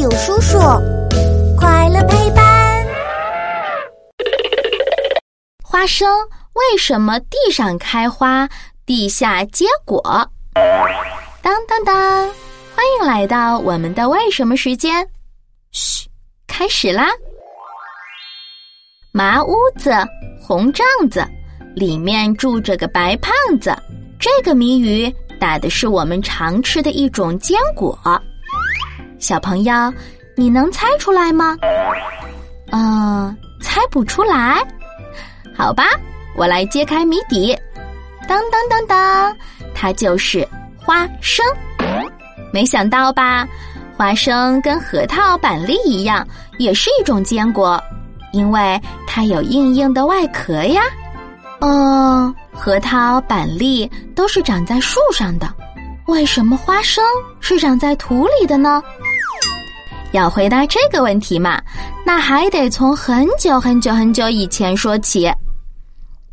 有叔叔，快乐陪伴。花生为什么地上开花，地下结果？当当当！欢迎来到我们的为什么时间。嘘，开始啦！麻屋子，红帐子，里面住着个白胖子。这个谜语打的是我们常吃的一种坚果。小朋友，你能猜出来吗？嗯，猜不出来。好吧，我来揭开谜底。当当当当，它就是花生。没想到吧？花生跟核桃、板栗一样，也是一种坚果，因为它有硬硬的外壳呀。嗯，核桃、板栗都是长在树上的，为什么花生是长在土里的呢？要回答这个问题嘛，那还得从很久很久很久以前说起。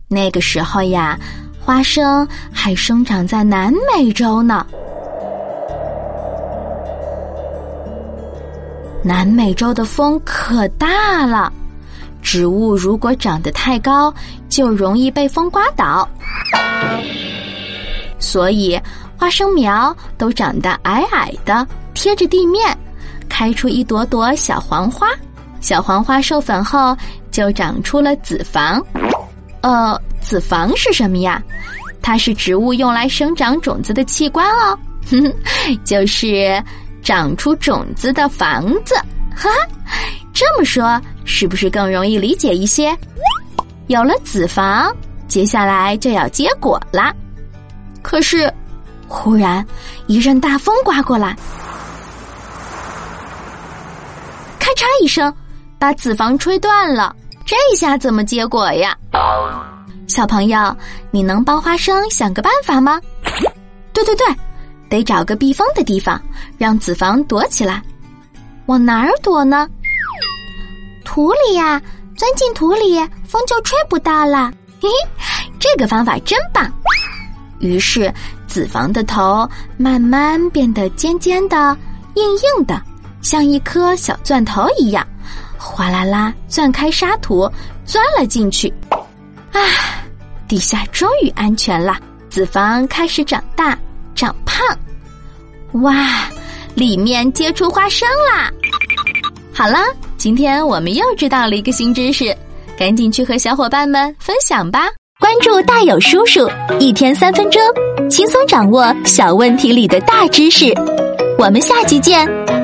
那个时候呀，花生还生长在南美洲呢。南美洲的风可大了，植物如果长得太高，就容易被风刮倒，所以花生苗都长得矮矮的，贴着地面。开出一朵朵小黄花，小黄花授粉后就长出了子房。呃，子房是什么呀？它是植物用来生长种子的器官哦，就是长出种子的房子。哈哈，这么说是不是更容易理解一些？有了子房，接下来就要结果啦。可是，忽然一阵大风刮过来。嚓一声，把子房吹断了。这下怎么结果呀？小朋友，你能帮花生想个办法吗？对对对，得找个避风的地方，让子房躲起来。往哪儿躲呢？土里呀，钻进土里，风就吹不到了。嘿嘿，这个方法真棒。于是，子房的头慢慢变得尖尖的、硬硬的。像一颗小钻头一样，哗啦啦钻开沙土，钻了进去。啊，地下终于安全了。子房开始长大、长胖。哇，里面结出花生啦！好了，今天我们又知道了一个新知识，赶紧去和小伙伴们分享吧。关注大有叔叔，一天三分钟，轻松掌握小问题里的大知识。我们下期见。